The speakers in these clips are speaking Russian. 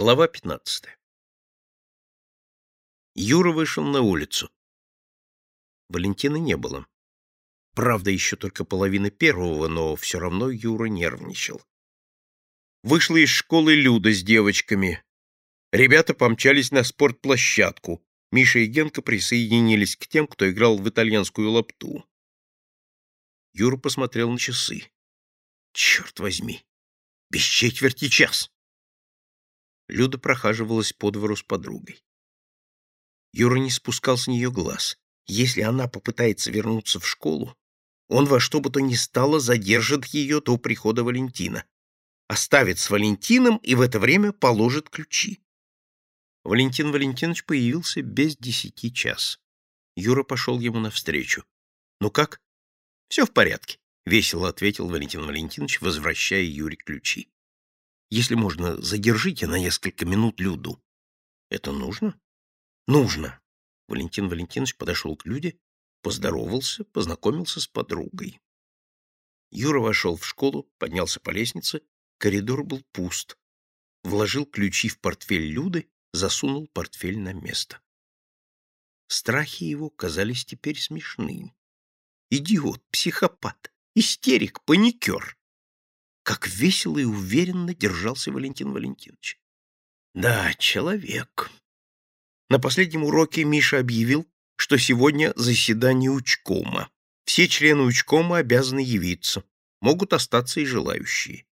Глава 15. Юра вышел на улицу. Валентины не было. Правда, еще только половина первого, но все равно Юра нервничал. Вышла из школы Люда с девочками. Ребята помчались на спортплощадку. Миша и Генка присоединились к тем, кто играл в итальянскую лапту. Юра посмотрел на часы. Черт возьми! Без четверти час! Люда прохаживалась по двору с подругой. Юра не спускал с нее глаз. Если она попытается вернуться в школу, он во что бы то ни стало задержит ее до прихода Валентина. Оставит с Валентином и в это время положит ключи. Валентин Валентинович появился без десяти час. Юра пошел ему навстречу. «Ну как?» «Все в порядке», — весело ответил Валентин Валентинович, возвращая Юре ключи. Если можно, задержите на несколько минут Люду. Это нужно? Нужно. Валентин Валентинович подошел к Люде, поздоровался, познакомился с подругой. Юра вошел в школу, поднялся по лестнице, коридор был пуст. Вложил ключи в портфель Люды, засунул портфель на место. Страхи его казались теперь смешными. Идиот, психопат, истерик, паникер. Как весело и уверенно держался Валентин Валентинович. Да, человек. На последнем уроке Миша объявил, что сегодня заседание учкома. Все члены учкома обязаны явиться. Могут остаться и желающие.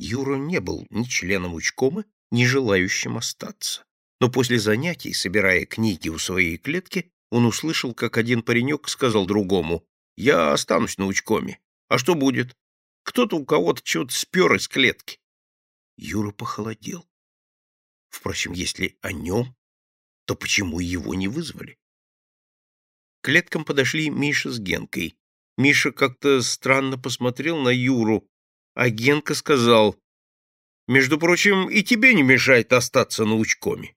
Юра не был ни членом учкома, ни желающим остаться. Но после занятий, собирая книги у своей клетки, он услышал, как один паренек сказал другому, «Я останусь на учкоме. А что будет? Кто-то у кого-то чего-то спер из клетки. Юра похолодел. Впрочем, если о нем, то почему его не вызвали? К клеткам подошли Миша с Генкой. Миша как-то странно посмотрел на Юру, а Генка сказал, «Между прочим, и тебе не мешает остаться на учкоме».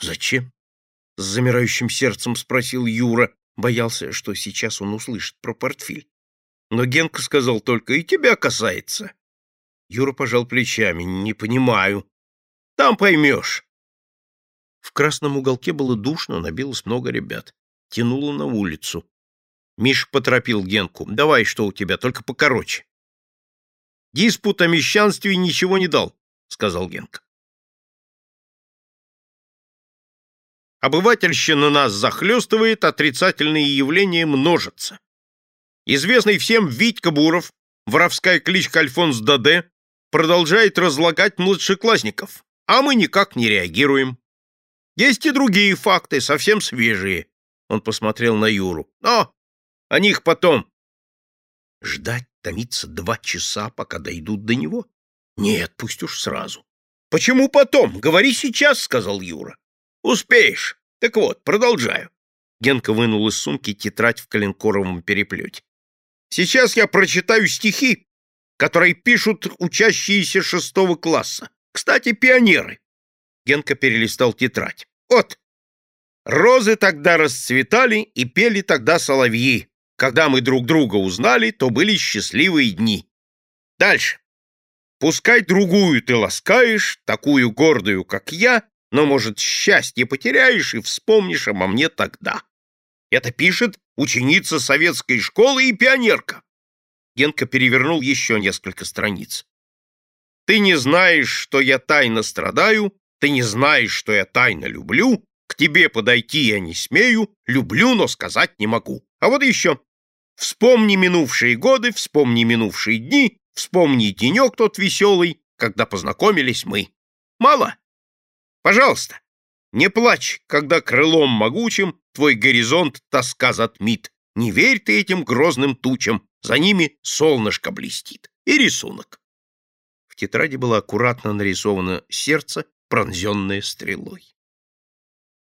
«Зачем?» — с замирающим сердцем спросил Юра, боялся, что сейчас он услышит про портфель. Но Генка сказал только, и тебя касается. Юра пожал плечами. Не понимаю. Там поймешь. В красном уголке было душно, набилось много ребят. Тянуло на улицу. Миш поторопил Генку. Давай, что у тебя, только покороче. Диспут о мещанстве ничего не дал, сказал Генка. Обывательщина нас захлестывает, отрицательные явления множатся. Известный всем Витька Буров, воровская кличка Альфонс Даде, продолжает разлагать младшеклассников, а мы никак не реагируем. Есть и другие факты, совсем свежие. Он посмотрел на Юру. Но о них потом. Ждать, томиться два часа, пока дойдут до него? Нет, пусть уж сразу. Почему потом? Говори сейчас, сказал Юра. Успеешь. Так вот, продолжаю. Генка вынул из сумки тетрадь в коленкоровом переплете. Сейчас я прочитаю стихи, которые пишут учащиеся шестого класса. Кстати, пионеры. Генка перелистал тетрадь. Вот. Розы тогда расцветали и пели тогда соловьи. Когда мы друг друга узнали, то были счастливые дни. Дальше. Пускай другую ты ласкаешь, такую гордую, как я, но, может, счастье потеряешь и вспомнишь обо мне тогда. Это пишет ученица советской школы и пионерка. Генка перевернул еще несколько страниц. Ты не знаешь, что я тайно страдаю, ты не знаешь, что я тайно люблю, к тебе подойти я не смею, люблю, но сказать не могу. А вот еще. Вспомни минувшие годы, вспомни минувшие дни, вспомни денек тот веселый, когда познакомились мы. Мало? Пожалуйста, не плачь, когда крылом могучим твой горизонт тоска затмит. Не верь ты этим грозным тучам, за ними солнышко блестит. И рисунок. В тетради было аккуратно нарисовано сердце, пронзенное стрелой.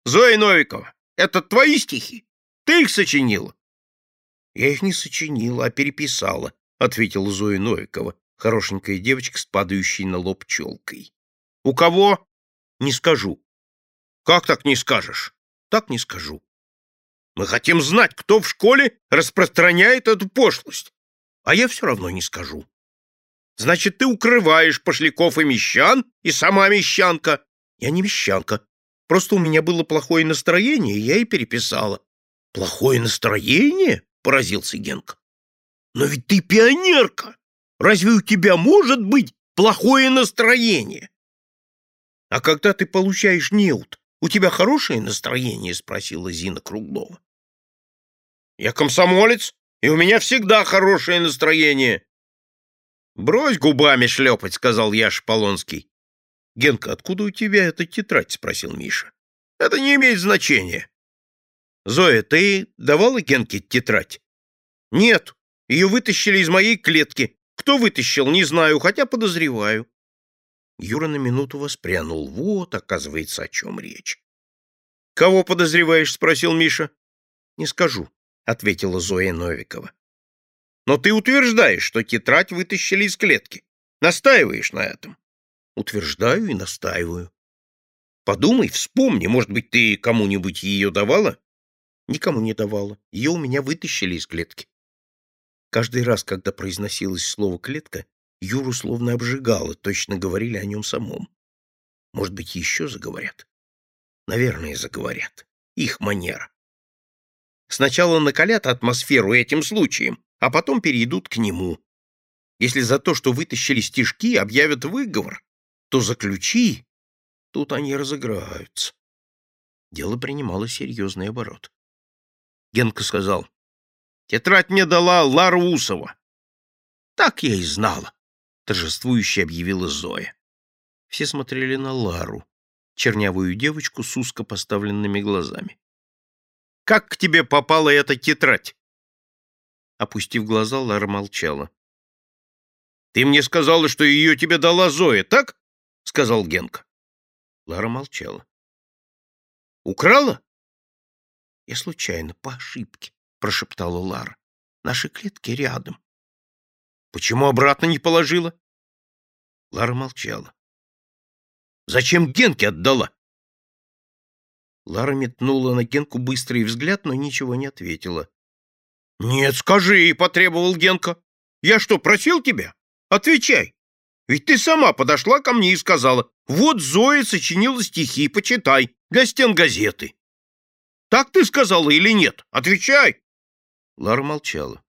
Зоя Новикова, это твои стихи? Ты их сочинила? Я их не сочинила, а переписала, ответила Зоя Новикова, хорошенькая девочка с падающей на лоб челкой. У кого? Не скажу. Как так не скажешь? Так не скажу. Мы хотим знать, кто в школе распространяет эту пошлость. А я все равно не скажу. Значит, ты укрываешь пошляков и мещан, и сама мещанка. Я не мещанка. Просто у меня было плохое настроение, и я и переписала. Плохое настроение? Поразился Генка. Но ведь ты пионерка. Разве у тебя может быть плохое настроение? А когда ты получаешь неуд, у тебя хорошее настроение? Спросила Зина Круглова. Я комсомолец, и у меня всегда хорошее настроение. Брось губами шлепать, сказал Яш Полонский. Генка, откуда у тебя эта тетрадь? спросил Миша. Это не имеет значения. Зоя, ты давала Генке тетрадь? Нет, ее вытащили из моей клетки. Кто вытащил, не знаю, хотя подозреваю. Юра на минуту воспрянул. Вот, оказывается, о чем речь. «Кого подозреваешь?» — спросил Миша. «Не скажу ответила Зоя Новикова. Но ты утверждаешь, что тетрадь вытащили из клетки. Настаиваешь на этом? Утверждаю и настаиваю. Подумай, вспомни, может быть, ты кому-нибудь ее давала? Никому не давала. Ее у меня вытащили из клетки. Каждый раз, когда произносилось слово «клетка», Юру словно обжигало, точно говорили о нем самом. Может быть, еще заговорят? Наверное, заговорят. Их манера. Сначала накалят атмосферу этим случаем, а потом перейдут к нему. Если за то, что вытащили стишки, объявят выговор, то заключи, тут они разыграются. Дело принимало серьезный оборот. Генка сказал, «Тетрадь мне дала Лара Усова». «Так я и знала», — торжествующе объявила Зоя. Все смотрели на Лару, чернявую девочку с узко поставленными глазами. Как к тебе попала эта тетрадь?» Опустив глаза, Лара молчала. «Ты мне сказала, что ее тебе дала Зоя, так?» — сказал Генка. Лара молчала. «Украла?» «Я случайно, по ошибке», — прошептала Лара. «Наши клетки рядом». «Почему обратно не положила?» Лара молчала. «Зачем Генке отдала?» Лара метнула на Генку быстрый взгляд, но ничего не ответила. «Нет, скажи!» — потребовал Генка. «Я что, просил тебя? Отвечай! Ведь ты сама подошла ко мне и сказала, вот Зоя сочинила стихи, почитай, для стен газеты. Так ты сказала или нет? Отвечай!» Лара молчала.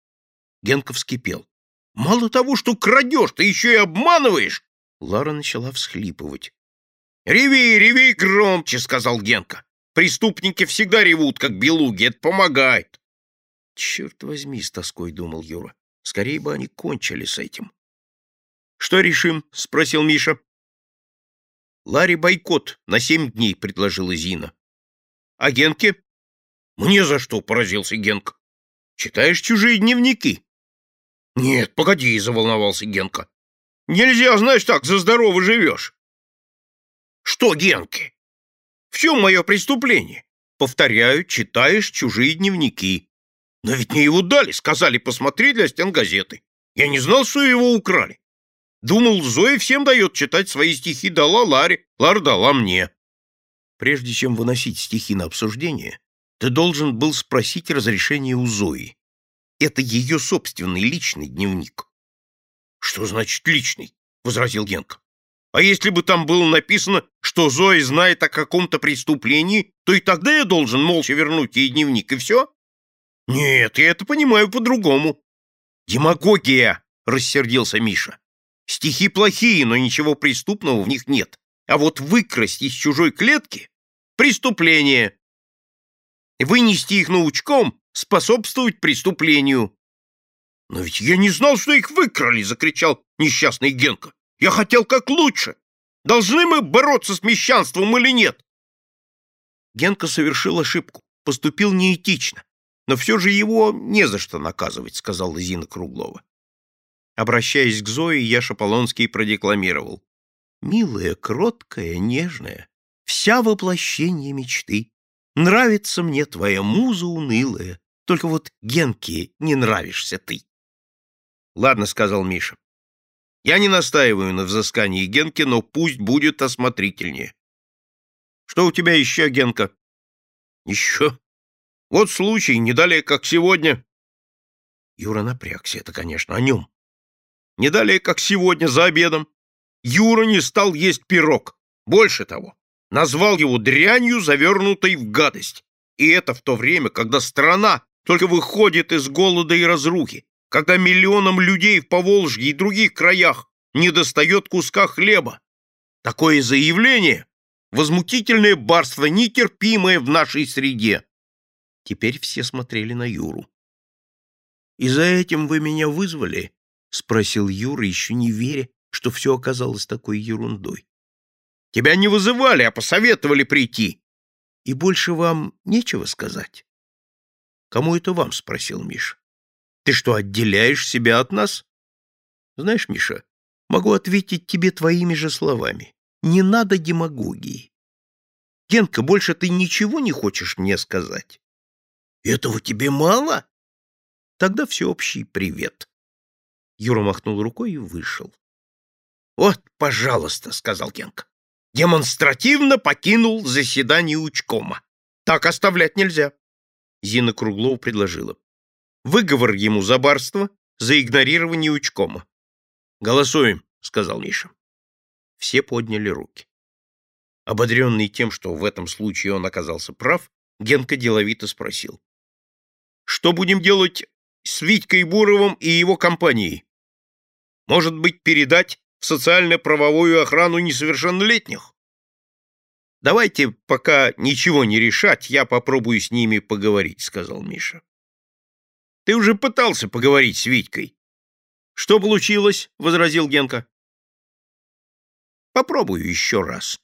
Генка вскипел. «Мало того, что крадешь, ты еще и обманываешь!» Лара начала всхлипывать. «Реви, реви громче!» — сказал Генка. Преступники всегда ревут, как белуги, это помогает. Черт возьми, с тоской думал Юра. Скорее бы они кончили с этим. Что решим? спросил Миша. Ларри бойкот на семь дней, предложила Зина. А Генке? Мне за что, поразился Генка. Читаешь чужие дневники? Нет, погоди, заволновался Генка. Нельзя, знаешь, так за здорово живешь. Что Генке? В чем мое преступление? Повторяю, читаешь чужие дневники. Но ведь мне его дали, сказали, посмотри для стен газеты. Я не знал, что его украли. Думал, Зоя всем дает читать свои стихи, дала Ларе, Лара дала мне. Прежде чем выносить стихи на обсуждение, ты должен был спросить разрешение у Зои. Это ее собственный личный дневник. — Что значит личный? — возразил Генка. А если бы там было написано, что Зоя знает о каком-то преступлении, то и тогда я должен молча вернуть ей дневник, и все? Нет, я это понимаю по-другому. Демагогия, рассердился Миша. Стихи плохие, но ничего преступного в них нет. А вот выкрасть из чужой клетки — преступление. Вынести их научком — способствовать преступлению. «Но ведь я не знал, что их выкрали!» — закричал несчастный Генка. Я хотел как лучше. Должны мы бороться с мещанством или нет? Генка совершил ошибку, поступил неэтично, но все же его не за что наказывать, сказала Зина Круглова. Обращаясь к Зое, Яша Полонский продекламировал. «Милая, кроткая, нежная, вся воплощение мечты. Нравится мне твоя муза унылая, только вот Генке не нравишься ты». «Ладно», — сказал Миша, я не настаиваю на взыскании Генки, но пусть будет осмотрительнее. Что у тебя еще, Генка? Еще. Вот случай, не далее, как сегодня. Юра напрягся, это, конечно, о нем. Не далее, как сегодня за обедом, Юра не стал есть пирог. Больше того, назвал его дрянью, завернутой в гадость. И это в то время, когда страна только выходит из голода и разрухи, когда миллионам людей в Поволжье и других краях недостает куска хлеба. Такое заявление — возмутительное барство, нетерпимое в нашей среде. Теперь все смотрели на Юру. «И за этим вы меня вызвали?» — спросил Юра, еще не веря, что все оказалось такой ерундой. «Тебя не вызывали, а посоветовали прийти. И больше вам нечего сказать?» «Кому это вам?» — спросил Миша. «Ты что, отделяешь себя от нас?» «Знаешь, Миша, могу ответить тебе твоими же словами. Не надо демагогии. Генка, больше ты ничего не хочешь мне сказать?» «Этого тебе мало?» Тогда всеобщий привет. Юра махнул рукой и вышел. «Вот, пожалуйста», — сказал Генка. «Демонстративно покинул заседание учкома. Так оставлять нельзя». Зина Круглова предложила. «Выговор ему за барство, за игнорирование учкома». «Голосуем», — сказал Миша. Все подняли руки. Ободренный тем, что в этом случае он оказался прав, Генка деловито спросил. «Что будем делать с Витькой Буровым и его компанией? Может быть, передать в социально-правовую охрану несовершеннолетних? Давайте пока ничего не решать, я попробую с ними поговорить, сказал Миша. Ты уже пытался поговорить с Витькой. Что получилось? возразил Генка. Попробую еще раз.